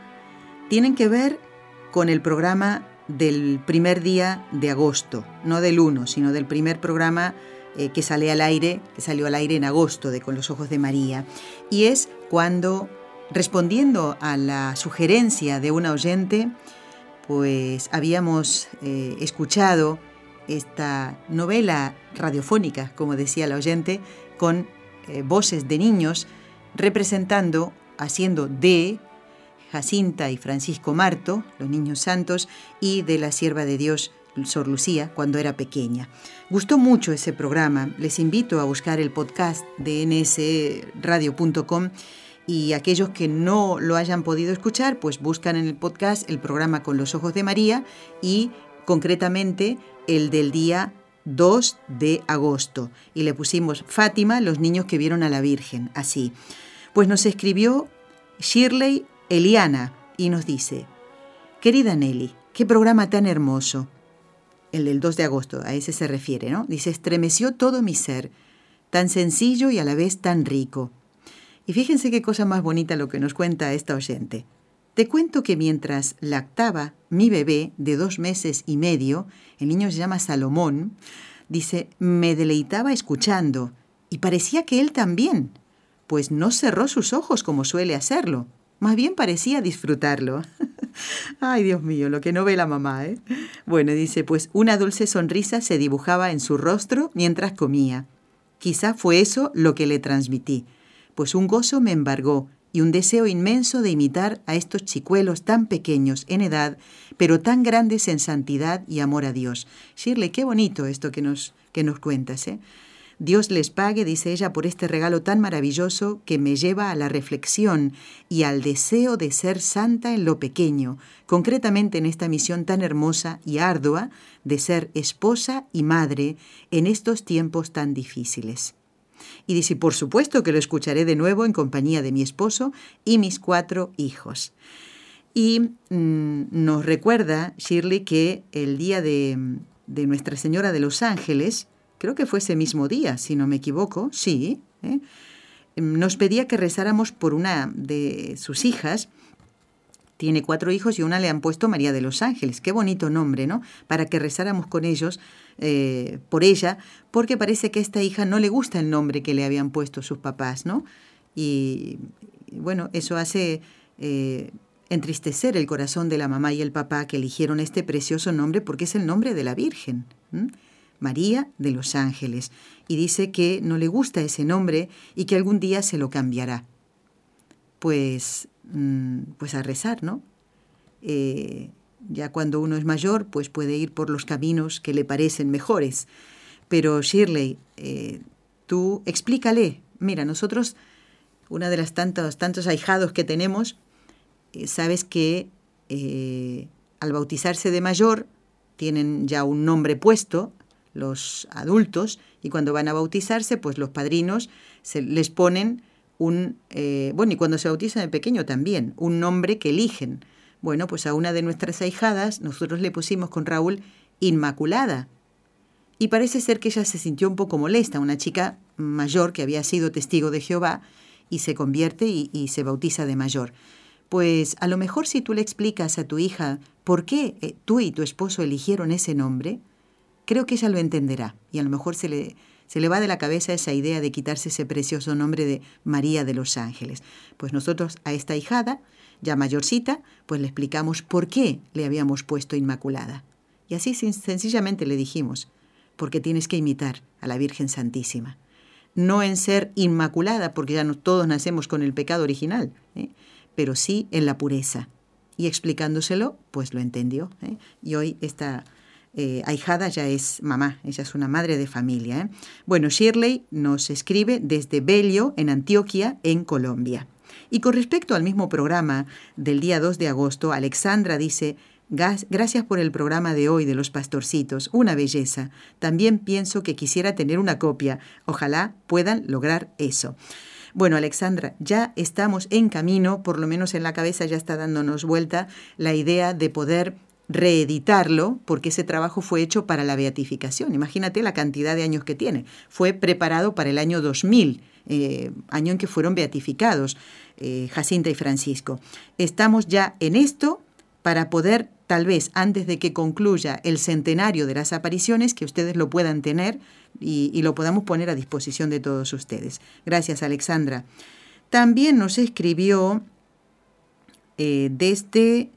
tienen que ver con el programa del primer día de agosto, no del 1, sino del primer programa eh, que sale al aire, que salió al aire en agosto de Con los Ojos de María. Y es cuando, respondiendo a la sugerencia de una oyente, pues habíamos eh, escuchado esta novela radiofónica, como decía la oyente, con eh, voces de niños representando, haciendo de Jacinta y Francisco Marto, los niños santos, y de la sierva de Dios, Sor Lucía, cuando era pequeña. Gustó mucho ese programa. Les invito a buscar el podcast de nsradio.com y aquellos que no lo hayan podido escuchar, pues buscan en el podcast el programa Con los Ojos de María y concretamente el del día 2 de agosto. Y le pusimos Fátima, los niños que vieron a la Virgen, así. Pues nos escribió Shirley Eliana y nos dice, querida Nelly, qué programa tan hermoso. El del 2 de agosto, a ese se refiere, ¿no? Dice, estremeció todo mi ser, tan sencillo y a la vez tan rico. Y fíjense qué cosa más bonita lo que nos cuenta esta oyente. Te cuento que mientras lactaba mi bebé de dos meses y medio, el niño se llama Salomón, dice, me deleitaba escuchando, y parecía que él también, pues no cerró sus ojos como suele hacerlo, más bien parecía disfrutarlo. *laughs* Ay, Dios mío, lo que no ve la mamá, ¿eh? Bueno, dice, pues una dulce sonrisa se dibujaba en su rostro mientras comía. Quizá fue eso lo que le transmití pues un gozo me embargó y un deseo inmenso de imitar a estos chicuelos tan pequeños en edad, pero tan grandes en santidad y amor a Dios. Shirley, qué bonito esto que nos, que nos cuentas. ¿eh? Dios les pague, dice ella, por este regalo tan maravilloso que me lleva a la reflexión y al deseo de ser santa en lo pequeño, concretamente en esta misión tan hermosa y ardua de ser esposa y madre en estos tiempos tan difíciles. Y dice, por supuesto que lo escucharé de nuevo en compañía de mi esposo y mis cuatro hijos. Y mm, nos recuerda, Shirley, que el día de, Nuestra Señora de los Ángeles, creo que fue ese mismo día, si no me equivoco, sí, ¿eh? nos pedía que rezáramos por una de sus hijas, tiene cuatro hijos y una le han puesto María de los Ángeles. Qué bonito nombre, ¿no? Para que rezáramos con ellos, eh, por ella, porque parece que a esta hija no le gusta el nombre que le habían puesto sus papás, ¿no? Y bueno, eso hace eh, entristecer el corazón de la mamá y el papá que eligieron este precioso nombre porque es el nombre de la Virgen. María de los Ángeles, y dice que no le gusta ese nombre y que algún día se lo cambiará. Pues Mm, pues a rezar, ¿no? Eh, ya cuando uno es mayor, pues puede ir por los caminos que le parecen mejores. Pero Shirley, eh, tú explícale. Mira, nosotros, una de las tantos, tantos ahijados que tenemos, eh, sabes que al bautizarse de mayor tienen ya un nombre puesto, los adultos, y cuando van a bautizarse, pues los padrinos se les ponen un, eh, bueno, y cuando se bautizan de pequeño también, un nombre que eligen. Bueno, pues a una de nuestras ahijadas nosotros le pusimos con Raúl Inmaculada. Y parece ser que ella se sintió un poco molesta, una chica mayor que había sido testigo de Jehová y se convierte y, se bautiza de mayor. Pues a lo mejor si tú le explicas a tu hija por qué eh, tú y tu esposo eligieron ese nombre, creo que ella lo entenderá y a lo mejor se le, se le va de la cabeza esa idea de quitarse ese precioso nombre de María de los Ángeles. Pues nosotros a esta hijada, ya mayorcita, pues le explicamos por qué le habíamos puesto Inmaculada. Y así sencillamente le dijimos, porque tienes que imitar a la Virgen Santísima. No en ser inmaculada, porque ya no, todos nacemos con el pecado original, ¿eh? pero sí en la pureza. Y explicándoselo, pues lo entendió. ¿eh? Y hoy esta eh, ahijada ya es mamá, ella es una madre de familia. ¿eh? Bueno, Shirley nos escribe desde Bello, en Antioquia, en Colombia. Y con respecto al mismo programa del día 2 de agosto, Alexandra dice, Gracias por el programa de hoy de los pastorcitos, una belleza. También pienso que quisiera tener una copia. Ojalá puedan lograr eso. Bueno, Alexandra, ya estamos en camino, por lo menos en la cabeza ya está dándonos vuelta la idea de poder reeditarlo porque ese trabajo fue hecho para la beatificación. Imagínate la cantidad de años que tiene. Fue preparado para el año 2000, eh, año en que fueron beatificados eh, Jacinta y Francisco. Estamos ya en esto para poder, tal vez antes de que concluya el centenario de las apariciones, que ustedes lo puedan tener y, lo podamos poner a disposición de todos ustedes. Gracias, Alexandra. También nos escribió eh, desde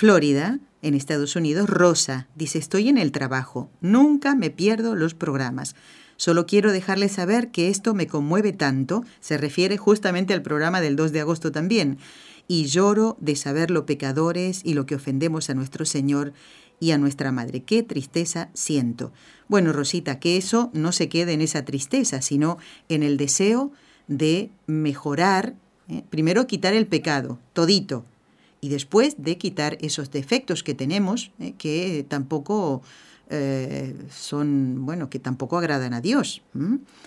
Florida, en Estados Unidos, Rosa dice, estoy en el trabajo, nunca me pierdo los programas. Solo quiero dejarles saber que esto me conmueve tanto, se refiere justamente al programa del 2 de agosto también, y lloro de saber lo pecadores y lo que ofendemos a nuestro Señor y a nuestra Madre. Qué tristeza siento. Bueno, Rosita, que eso no se quede en esa tristeza, sino en el deseo de mejorar, ¿eh? primero quitar el pecado, todito, y después de quitar esos defectos que tenemos, ¿eh? que tampoco eh, son, bueno, que tampoco agradan a Dios.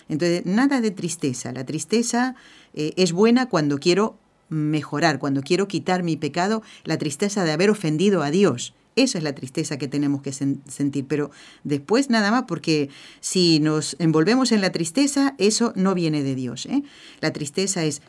Entonces, nada de tristeza. La tristeza es buena cuando quiero mejorar, cuando quiero quitar mi pecado, la tristeza de haber ofendido a Dios. Esa es la tristeza que tenemos que sentir, pero después nada más, porque si nos envolvemos en la tristeza, eso no viene de Dios. ¿eh? La tristeza es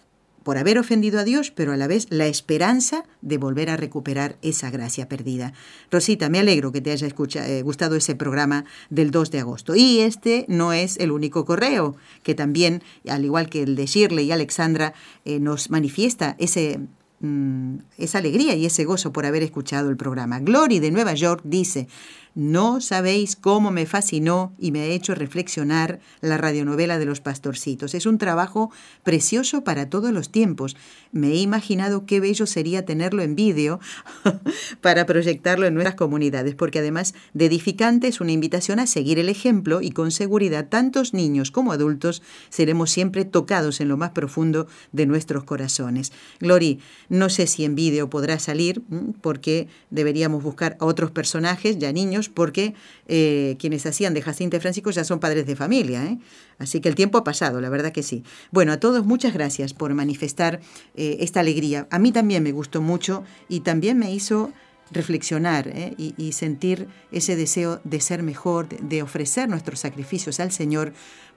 por haber ofendido a Dios, pero a la vez la esperanza de volver a recuperar esa gracia perdida. Rosita, me alegro que te haya eh, gustado ese programa del 2 de agosto. Y este no es el único correo, que también, al igual que el de Shirley y Alexandra, eh, nos manifiesta ese mm, esa alegría y ese gozo por haber escuchado el programa. Glory de Nueva York dice, no sabéis cómo me fascinó y me ha hecho reflexionar la radionovela de los pastorcitos. Es un trabajo precioso para todos los tiempos. Me he imaginado qué bello sería tenerlo en vídeo *laughs* para proyectarlo en nuestras comunidades, porque además de edificante es una invitación a seguir el ejemplo y con seguridad tantos niños como adultos seremos siempre tocados en lo más profundo de nuestros corazones. Glory, no sé si en vídeo podrá salir, porque deberíamos buscar a otros personajes, ya niños, porque eh, quienes hacían de Jacinta y Francisco ya son padres de familia. ¿eh? Así que el tiempo ha pasado, la verdad que sí. Bueno, a todos muchas gracias por manifestar eh, esta alegría. A mí también me gustó mucho y también me hizo reflexionar y, sentir ese deseo de ser mejor, de ofrecer nuestros sacrificios al Señor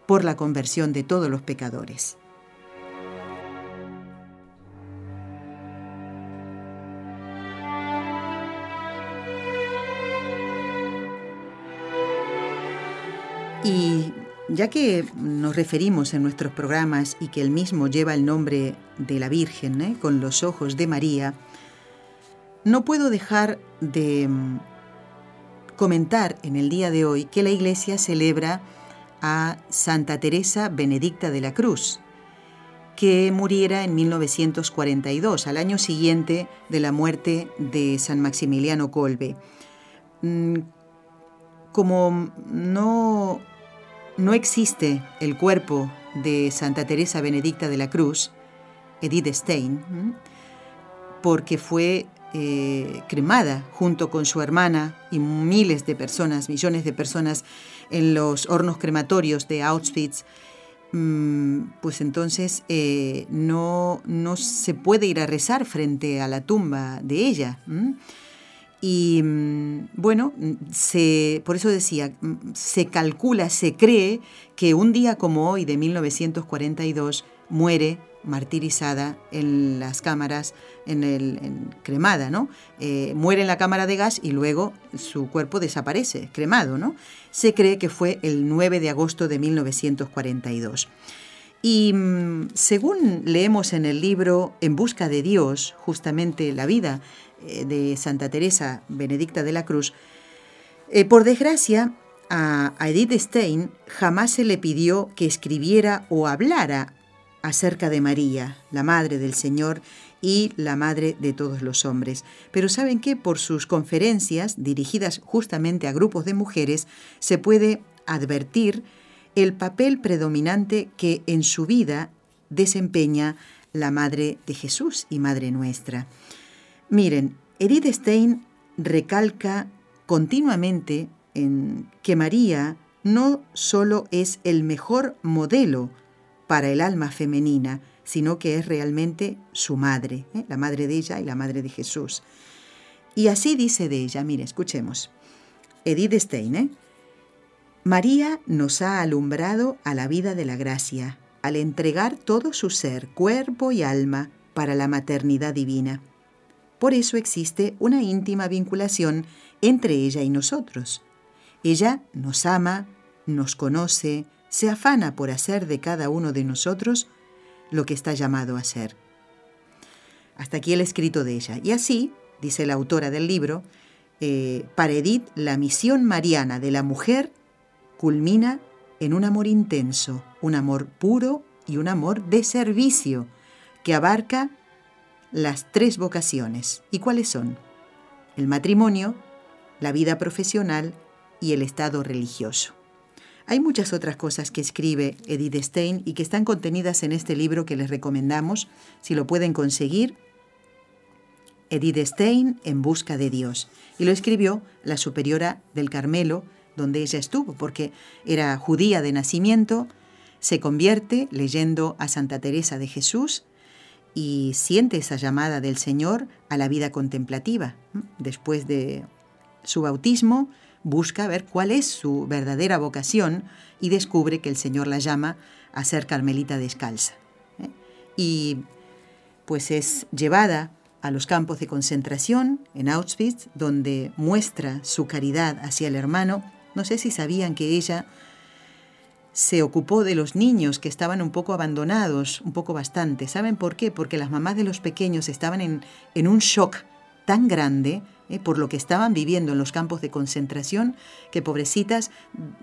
por la conversión de todos los pecadores. Y ya que nos referimos en nuestros programas y que el mismo lleva el nombre de la Virgen, ¿eh? con los ojos de María, no puedo dejar de mm, comentar en el día de hoy que la Iglesia celebra a Santa Teresa Benedicta de la Cruz, que muriera en 1942, al año siguiente de la muerte de San Maximiliano Kolbe. Mm, como no, no existe el cuerpo de Santa Teresa Benedicta de la Cruz, Edith Stein, porque fue eh, cremada junto con su hermana y miles de personas, millones de personas en los hornos crematorios de Auschwitz, mm, pues entonces eh, no, no, se puede ir a rezar frente a la tumba de ella. Y mm, bueno, se, por eso decía, mm, se calcula, se cree que un día como hoy de 1942 muere martirizada en las cámaras, en el cremada, ¿no? Eh, muere en la cámara de gas y luego su cuerpo desaparece, cremado, ¿no? Se cree que fue el 9 de agosto de 1942. Y mm, según leemos en el libro En busca de Dios, justamente la vida de Santa Teresa Benedicta de la Cruz, eh, por desgracia, a, Edith Stein jamás se le pidió que escribiera o hablara acerca de María, la Madre del Señor y la Madre de todos los hombres. Pero saben que por sus conferencias, dirigidas justamente a grupos de mujeres, se puede advertir el papel predominante que en su vida desempeña la Madre de Jesús y Madre nuestra. Miren, Edith Stein recalca continuamente en que María no solo es el mejor modelo para el alma femenina, sino que es realmente su madre, ¿eh? la madre de ella y la madre de Jesús. Y así dice de ella, mire, escuchemos. Edith Stein, ¿eh? María nos ha alumbrado a la vida de la gracia, al entregar todo su ser, cuerpo y alma, para la maternidad divina. Por eso existe una íntima vinculación entre ella y nosotros. Ella nos ama, nos conoce, se afana por hacer de cada uno de nosotros lo que está llamado a ser. Hasta aquí el escrito de ella. Y así, dice la autora del libro, eh, para Edith la misión mariana de la mujer culmina en un amor intenso, un amor puro y un amor de servicio que abarca las tres vocaciones. ¿Y cuáles son? El matrimonio, la vida profesional y el estado religioso. Hay muchas otras cosas que escribe Edith Stein y que están contenidas en este libro que les recomendamos, si lo pueden conseguir. Edith Stein en busca de Dios. Y lo escribió la superiora del Carmelo, donde ella estuvo, porque era judía de nacimiento, se convierte leyendo a Santa Teresa de Jesús y siente esa llamada del Señor a la vida contemplativa. Después de su bautismo, busca ver cuál es su verdadera vocación y descubre que el Señor la llama a ser carmelita descalza. ¿eh? Y pues es llevada a los campos de concentración en Auschwitz, donde muestra su caridad hacia el hermano. No sé si sabían que ella se ocupó de los niños que estaban un poco abandonados, un poco bastante. ¿Saben por qué? Porque las mamás de los pequeños estaban en, en un shock tan grande eh, por lo que estaban viviendo en los campos de concentración, que pobrecitas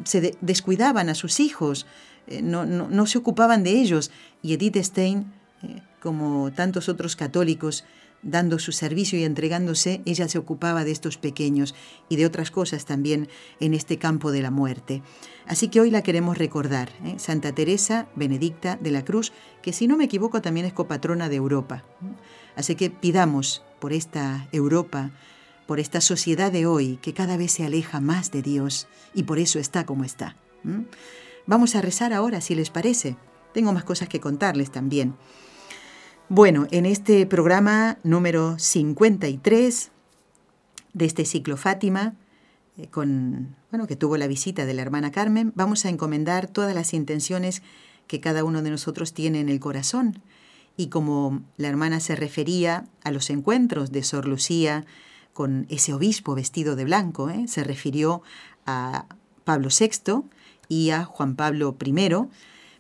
se descuidaban a sus hijos, eh, no, no, se ocupaban de ellos. Y Edith Stein, eh, como tantos otros católicos, dando su servicio y entregándose, ella se ocupaba de estos pequeños y de otras cosas también en este campo de la muerte. Así que hoy la queremos recordar, Santa Teresa Benedicta de la Cruz, que si no me equivoco también es copatrona de Europa. Así que pidamos por esta Europa, por esta sociedad de hoy que cada vez se aleja más de Dios y por eso está como está. Vamos a rezar ahora, si les parece. Tengo más cosas que contarles también. Bueno, en este programa número 53 de este ciclo Fátima, eh, con, bueno, que tuvo la visita de la hermana Carmen, vamos a encomendar todas las intenciones que cada uno de nosotros tiene en el corazón. Y como la hermana se refería a los encuentros de Sor Lucía, con ese obispo vestido de blanco. ¿eh? Se refirió a Pablo VI y a Juan Pablo I.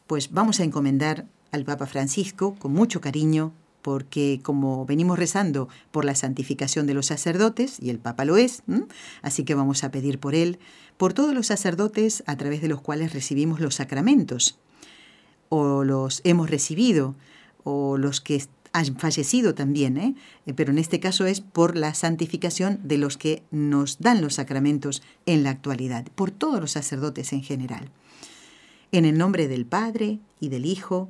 Pues vamos a encomendar al Papa Francisco con mucho cariño, porque como venimos rezando por la santificación de los sacerdotes, y el Papa lo es, así que vamos a pedir por él, por todos los sacerdotes a través de los cuales recibimos los sacramentos, o los hemos recibido, o los que han fallecido también, ¿eh? Eh, pero en este caso es por la santificación de los que nos dan los sacramentos en la actualidad, por todos los sacerdotes en general. En el nombre del Padre, y del Hijo,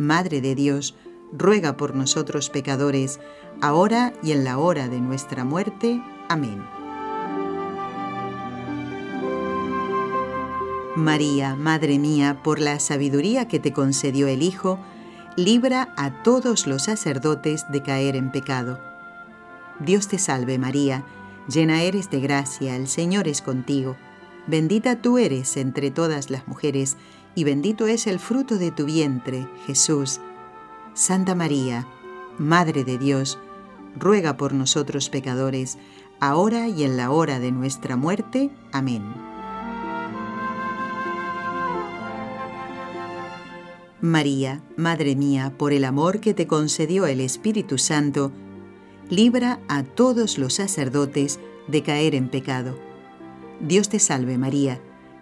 Madre de Dios, ruega por nosotros pecadores, ahora y en la hora de nuestra muerte. Amén. María, Madre mía, por la sabiduría que te concedió el Hijo, libra a todos los sacerdotes de caer en pecado. Dios te salve María, llena eres de gracia, el Señor es contigo. Bendita tú eres entre todas las mujeres, y bendito es el fruto de tu vientre, Jesús. Santa María, Madre de Dios, ruega por nosotros pecadores, ahora y en la hora de nuestra muerte. Amén. María, Madre mía, por el amor que te concedió el Espíritu Santo, libra a todos los sacerdotes de caer en pecado. Dios te salve María,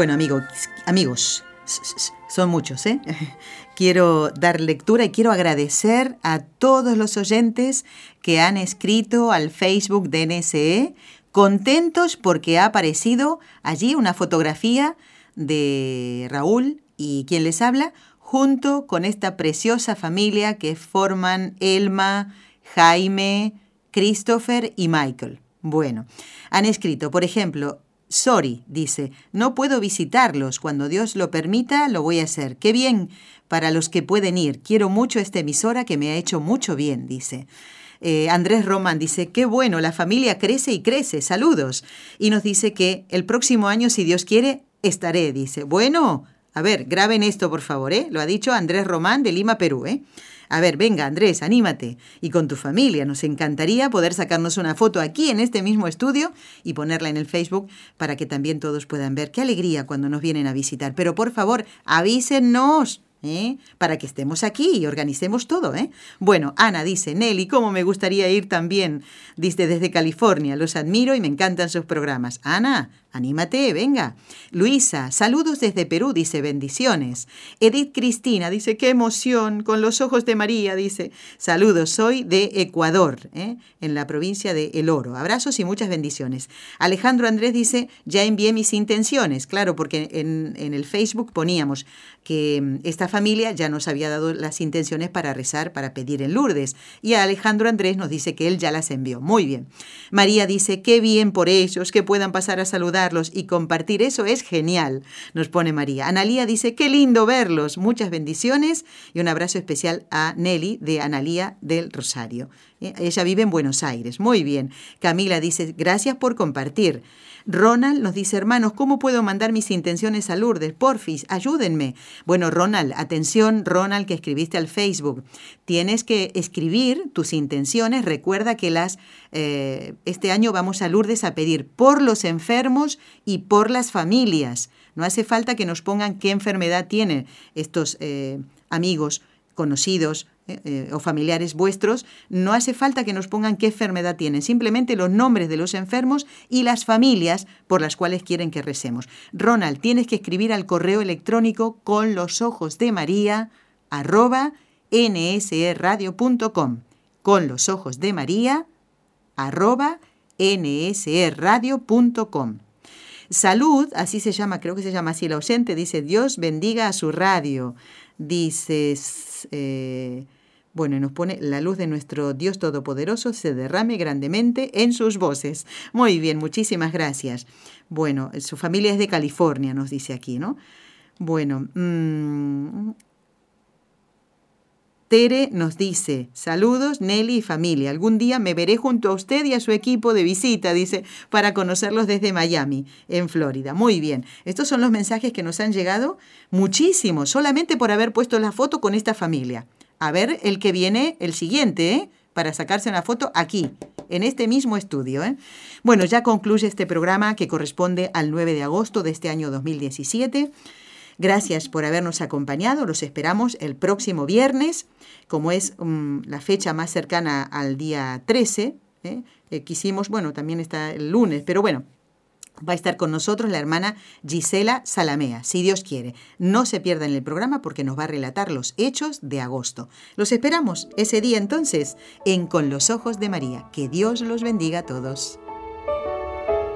Bueno, amigos, amigos, son muchos, ¿eh? *laughs* Quiero dar lectura y quiero agradecer a todos los oyentes que han escrito al Facebook de NSE, contentos porque ha aparecido allí una fotografía de Raúl y quien les habla, junto con esta preciosa familia que forman Elma, Jaime, Christopher y Michael. Bueno, han escrito, por ejemplo, Sorry, dice, no puedo visitarlos. Cuando Dios lo permita, lo voy a hacer. Qué bien para los que pueden ir. Quiero mucho esta emisora que me ha hecho mucho bien, dice. Eh, Andrés Román dice, qué bueno, la familia crece y crece, saludos. Y nos dice que el próximo año, si Dios quiere, estaré, dice. Bueno, a ver, graben esto, por favor, ¿eh? Lo ha dicho Andrés Román de Lima, Perú, ¿eh? A ver, venga, Andrés, anímate. Y con tu familia. Nos encantaría poder sacarnos una foto aquí en este mismo estudio y ponerla en el Facebook para que también todos puedan ver. Qué alegría cuando nos vienen a visitar. Pero por favor, avísenos. ¿Eh? para que estemos aquí y organicemos todo. ¿eh? Bueno, Ana dice, Nelly, ¿cómo me gustaría ir también? Dice desde California, los admiro y me encantan sus programas. Ana, Anímate, venga. Luisa, saludos desde Perú, dice bendiciones. Edith Cristina dice, qué emoción, con los ojos de María, dice, saludos, soy de Ecuador, ¿eh? en la provincia de El Oro. Abrazos y muchas bendiciones. Alejandro Andrés dice, ya envié mis intenciones, claro, porque en, el Facebook poníamos que mm, esta familia ya nos había dado las intenciones para rezar, para pedir en Lourdes. Y Alejandro Andrés nos dice que él ya las envió. Muy bien. María dice, qué bien por ellos, que puedan pasar a saludar y compartir eso es genial, nos pone María. Analía dice, qué lindo verlos, muchas bendiciones y un abrazo especial a Nelly de Analía del Rosario. Eh, ella vive en Buenos Aires, muy bien. Camila dice, gracias por compartir. Ronald nos dice, hermanos, ¿cómo puedo mandar mis intenciones a Lourdes? Porfis, ayúdenme. Bueno, Ronald, atención, Ronald, que escribiste al Facebook. Tienes que escribir tus intenciones. Recuerda que las eh, este año vamos a Lourdes a pedir por los enfermos y por las familias. No hace falta que nos pongan qué enfermedad tienen estos eh, amigos conocidos eh, eh, o familiares vuestros, no hace falta que nos pongan qué enfermedad tienen, simplemente los nombres de los enfermos y las familias por las cuales quieren que recemos. Ronald, tienes que escribir al correo electrónico con los ojos de María arroba nsradio.com con los ojos de María arroba nsradio.com. Salud, así se llama, creo que se llama así la ausente, dice Dios bendiga a su radio. Dice eh, bueno, nos pone la luz de nuestro Dios Todopoderoso se derrame grandemente en sus voces. Muy bien, muchísimas gracias. Bueno, su familia es de California, nos dice aquí, ¿no? Bueno, mm, Tere nos dice, saludos Nelly y familia, algún día me veré junto a usted y a su equipo de visita, dice, para conocerlos desde Miami, en Florida. Muy bien, estos son los mensajes que nos han llegado, muchísimos, solamente por haber puesto la foto con esta familia. A ver el que viene, el siguiente, ¿eh? para sacarse una foto aquí, en este mismo estudio. ¿eh? Bueno, ya concluye este programa que corresponde al 9 de agosto de este año 2017. Gracias por habernos acompañado. Los esperamos el próximo viernes, como es mm, la fecha más cercana al día 13. ¿eh? Eh, quisimos, bueno, también está el lunes, pero bueno, va a estar con nosotros la hermana Gisela Salamea, si Dios quiere. No se pierdan el programa porque nos va a relatar los hechos de agosto. Los esperamos ese día entonces en Con los Ojos de María. Que Dios los bendiga a todos.